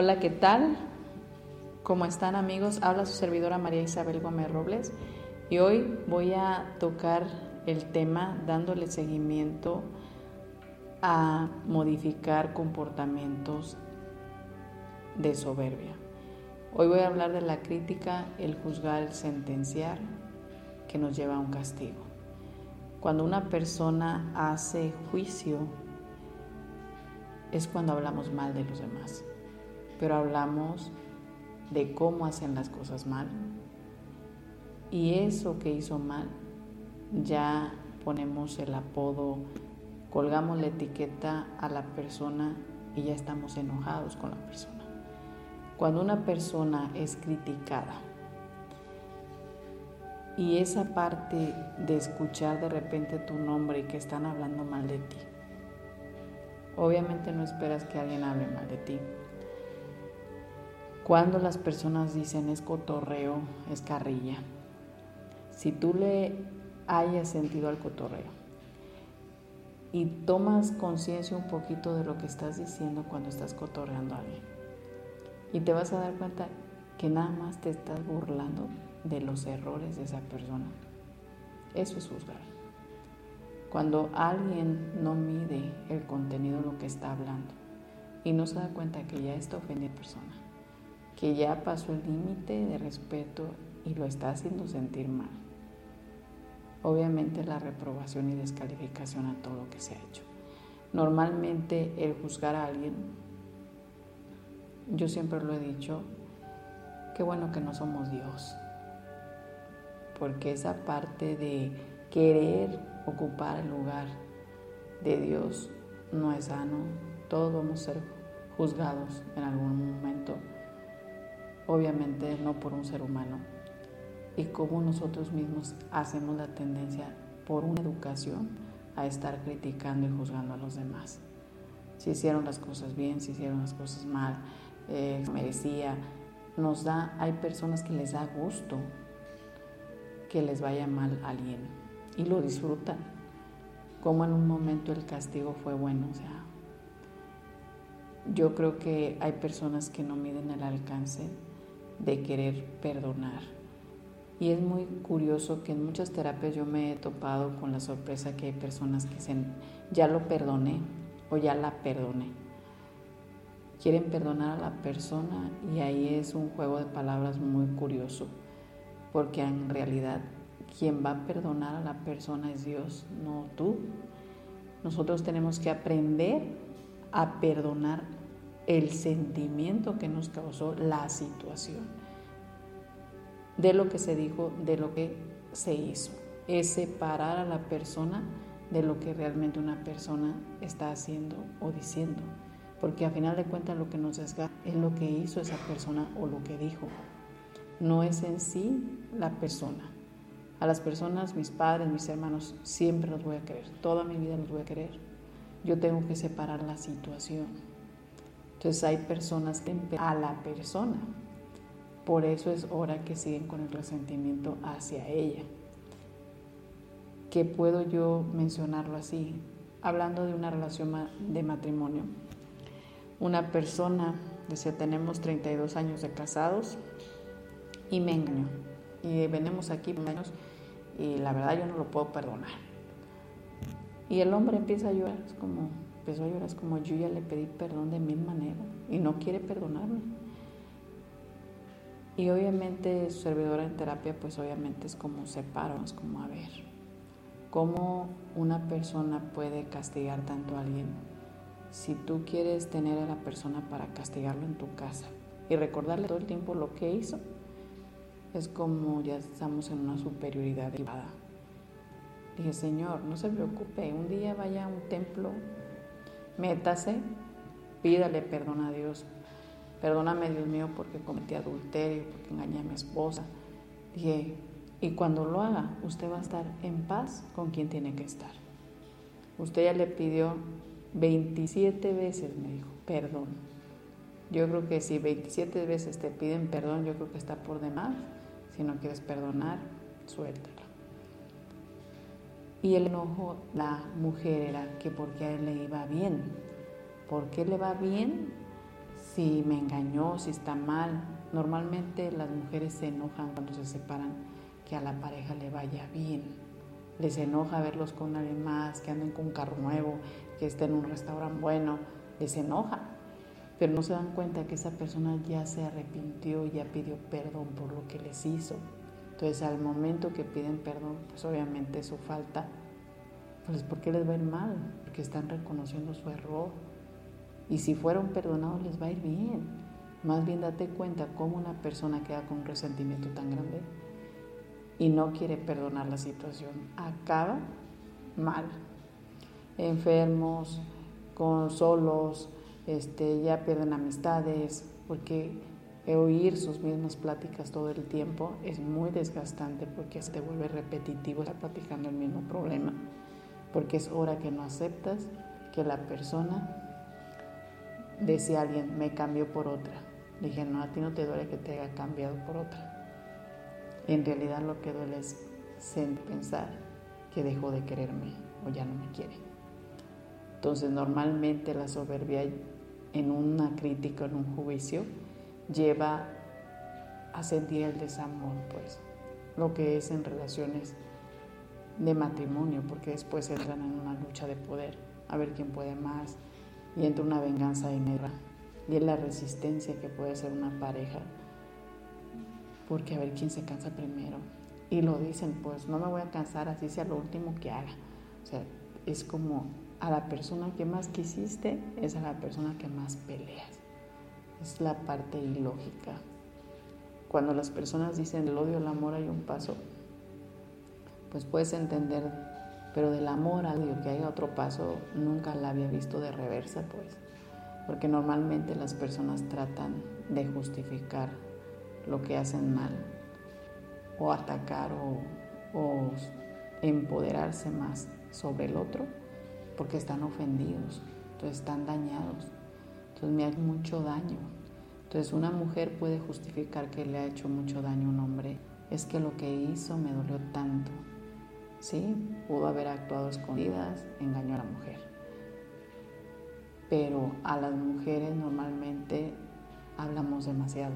Hola, ¿qué tal? ¿Cómo están amigos? Habla su servidora María Isabel Gómez Robles y hoy voy a tocar el tema dándole seguimiento a modificar comportamientos de soberbia. Hoy voy a hablar de la crítica, el juzgar, el sentenciar que nos lleva a un castigo. Cuando una persona hace juicio es cuando hablamos mal de los demás pero hablamos de cómo hacen las cosas mal. Y eso que hizo mal, ya ponemos el apodo, colgamos la etiqueta a la persona y ya estamos enojados con la persona. Cuando una persona es criticada y esa parte de escuchar de repente tu nombre y que están hablando mal de ti, obviamente no esperas que alguien hable mal de ti, cuando las personas dicen es cotorreo, es carrilla. Si tú le hayas sentido al cotorreo y tomas conciencia un poquito de lo que estás diciendo cuando estás cotorreando a alguien, y te vas a dar cuenta que nada más te estás burlando de los errores de esa persona. Eso es juzgar. Cuando alguien no mide el contenido de lo que está hablando y no se da cuenta que ya está ofendiendo a la persona que ya pasó el límite de respeto y lo está haciendo sentir mal. Obviamente la reprobación y descalificación a todo lo que se ha hecho. Normalmente el juzgar a alguien, yo siempre lo he dicho, qué bueno que no somos Dios, porque esa parte de querer ocupar el lugar de Dios no es sano, todos vamos a ser juzgados en algún momento obviamente no por un ser humano, y cómo nosotros mismos hacemos la tendencia por una educación a estar criticando y juzgando a los demás. Si hicieron las cosas bien, si hicieron las cosas mal, eh, merecía, nos da, hay personas que les da gusto que les vaya mal a alguien y lo disfrutan, como en un momento el castigo fue bueno, o sea, yo creo que hay personas que no miden el alcance de querer perdonar. Y es muy curioso que en muchas terapias yo me he topado con la sorpresa que hay personas que dicen, ya lo perdoné o ya la perdoné. Quieren perdonar a la persona y ahí es un juego de palabras muy curioso, porque en realidad quien va a perdonar a la persona es Dios, no tú. Nosotros tenemos que aprender a perdonar el sentimiento que nos causó la situación, de lo que se dijo, de lo que se hizo. Es separar a la persona de lo que realmente una persona está haciendo o diciendo. Porque a final de cuentas lo que nos desgasta es lo que hizo esa persona o lo que dijo. No es en sí la persona. A las personas, mis padres, mis hermanos, siempre los voy a querer. Toda mi vida los voy a querer. Yo tengo que separar la situación. Entonces hay personas que a la persona. Por eso es hora que siguen con el resentimiento hacia ella. ¿Qué puedo yo mencionarlo así? Hablando de una relación de matrimonio. Una persona decía, tenemos 32 años de casados y me engañó. Y venimos aquí años y la verdad yo no lo puedo perdonar. Y el hombre empieza a llorar, es como, empezó a llorar, es como yo ya le pedí perdón de mil maneras y no quiere perdonarme. Y obviamente su servidora en terapia, pues obviamente es como separos, como a ver, cómo una persona puede castigar tanto a alguien si tú quieres tener a la persona para castigarlo en tu casa y recordarle todo el tiempo lo que hizo. es como ya estamos en una superioridad elevada. Dije, Señor, no se preocupe, un día vaya a un templo, métase, pídale perdón a Dios. Perdóname, Dios mío, porque cometí adulterio, porque engañé a mi esposa. Dije, y cuando lo haga, usted va a estar en paz con quien tiene que estar. Usted ya le pidió 27 veces, me dijo, perdón. Yo creo que si 27 veces te piden perdón, yo creo que está por demás. Si no quieres perdonar, suéltalo. Y el enojo, la mujer era que porque a él le iba bien. ¿Por qué le va bien? Si me engañó, si está mal. Normalmente las mujeres se enojan cuando se separan que a la pareja le vaya bien. Les enoja verlos con alguien más, que anden con un carro nuevo, que estén en un restaurante bueno. Les enoja. Pero no se dan cuenta que esa persona ya se arrepintió ya pidió perdón por lo que les hizo. Entonces, al momento que piden perdón, pues obviamente su falta, pues ¿por qué les va a ir mal? Porque están reconociendo su error. Y si fueron perdonados, les va a ir bien. Más bien date cuenta cómo una persona queda con un resentimiento tan grande y no quiere perdonar la situación. Acaba mal. Enfermos, con solos, este, ya pierden amistades, porque oír sus mismas pláticas todo el tiempo es muy desgastante porque se te vuelve repetitivo estar platicando el mismo problema, porque es hora que no aceptas que la persona decía alguien, me cambió por otra. dije, no, a ti no te duele que te haya cambiado por otra. En realidad lo que duele es pensar que dejó de quererme o ya no me quiere. Entonces normalmente la soberbia en una crítica, en un juicio, lleva a sentir el desamor, pues, lo que es en relaciones de matrimonio, porque después entran en una lucha de poder, a ver quién puede más, y entra una venganza inmediata, y es la resistencia que puede ser una pareja, porque a ver quién se cansa primero. Y lo dicen, pues no me voy a cansar, así sea lo último que haga. O sea, es como a la persona que más quisiste, es a la persona que más peleas es la parte ilógica. Cuando las personas dicen el odio, el amor hay un paso, pues puedes entender, pero del amor al odio que haya otro paso, nunca la había visto de reversa, pues, porque normalmente las personas tratan de justificar lo que hacen mal, o atacar o, o empoderarse más sobre el otro, porque están ofendidos, entonces están dañados. Entonces me hace mucho daño. Entonces una mujer puede justificar que le ha hecho mucho daño a un hombre. Es que lo que hizo me dolió tanto. Sí, pudo haber actuado escondidas, engañó a la mujer. Pero a las mujeres normalmente hablamos demasiado.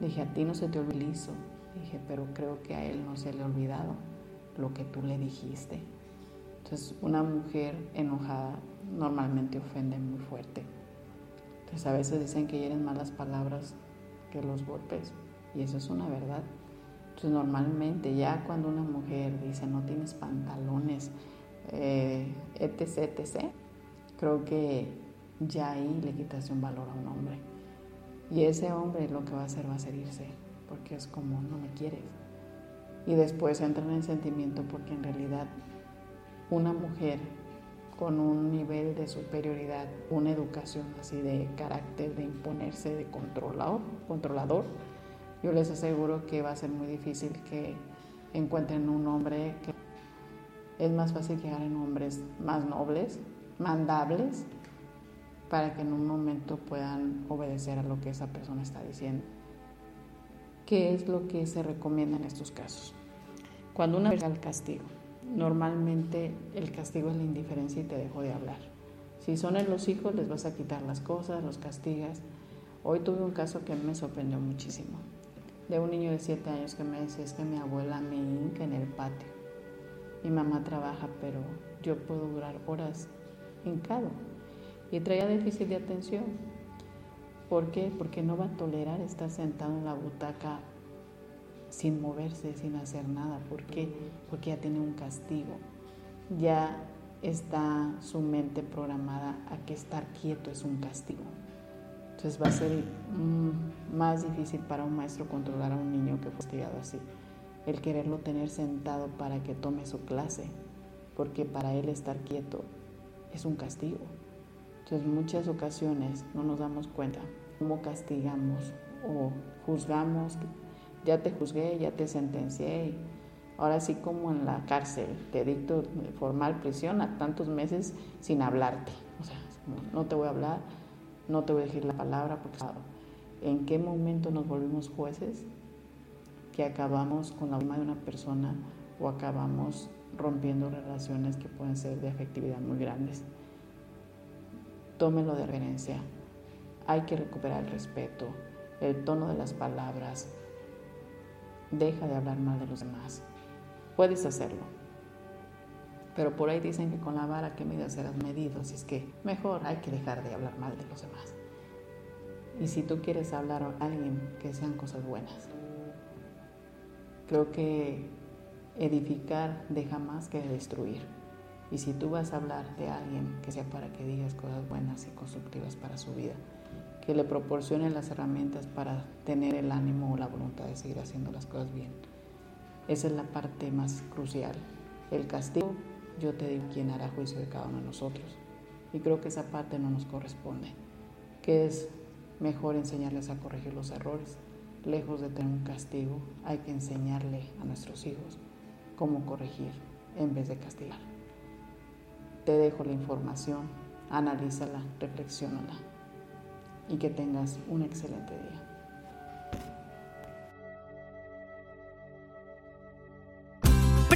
Dije, a ti no se te olvidó. Dije, pero creo que a él no se le ha olvidado lo que tú le dijiste. Entonces, una mujer enojada normalmente ofende muy fuerte. Entonces, a veces dicen que hieren más las palabras que los golpes, y eso es una verdad. Entonces, normalmente, ya cuando una mujer dice no tienes pantalones, eh, etc., creo que ya ahí le quitas un valor a un hombre. Y ese hombre lo que va a hacer va a ser porque es como no me quieres. Y después entran en sentimiento porque en realidad una mujer con un nivel de superioridad, una educación así de carácter, de imponerse, de controlador, controlador, yo les aseguro que va a ser muy difícil que encuentren un hombre que es más fácil llegar en hombres más nobles, mandables, para que en un momento puedan obedecer a lo que esa persona está diciendo. ¿Qué es lo que se recomienda en estos casos? Cuando una al castigo, normalmente el castigo es la indiferencia y te dejo de hablar. Si son en los hijos, les vas a quitar las cosas, los castigas. Hoy tuve un caso que me sorprendió muchísimo, de un niño de 7 años que me decía, es que mi abuela me hinca en el patio. Mi mamá trabaja, pero yo puedo durar horas hincado. Y traía déficit de atención. ¿Por qué? Porque no va a tolerar estar sentado en la butaca sin moverse, sin hacer nada. ¿Por qué? Porque ya tiene un castigo. Ya está su mente programada a que estar quieto es un castigo. Entonces va a ser mm, más difícil para un maestro controlar a un niño que fue castigado así. El quererlo tener sentado para que tome su clase, porque para él estar quieto es un castigo. Entonces muchas ocasiones no nos damos cuenta cómo castigamos o juzgamos, ya te juzgué, ya te sentencié, ahora sí como en la cárcel, te dicto formal prisión a tantos meses sin hablarte. O sea, no te voy a hablar, no te voy a decir la palabra porque en qué momento nos volvimos jueces que acabamos con la alma de una persona o acabamos rompiendo relaciones que pueden ser de afectividad muy grandes. Tómelo de referencia. Hay que recuperar el respeto, el tono de las palabras. Deja de hablar mal de los demás. Puedes hacerlo. Pero por ahí dicen que con la vara que midas serás medido, así es que mejor hay que dejar de hablar mal de los demás. Y si tú quieres hablar a alguien, que sean cosas buenas. Creo que edificar deja más que destruir. Y si tú vas a hablar de alguien, que sea para que digas cosas buenas y constructivas para su vida, que le proporcione las herramientas para tener el ánimo o la voluntad de seguir haciendo las cosas bien. Esa es la parte más crucial. El castigo, yo te digo quién hará juicio de cada uno de nosotros. Y creo que esa parte no nos corresponde. Que es mejor enseñarles a corregir los errores. Lejos de tener un castigo, hay que enseñarle a nuestros hijos cómo corregir en vez de castigar. Te dejo la información, analízala, reflexiónala y que tengas un excelente día.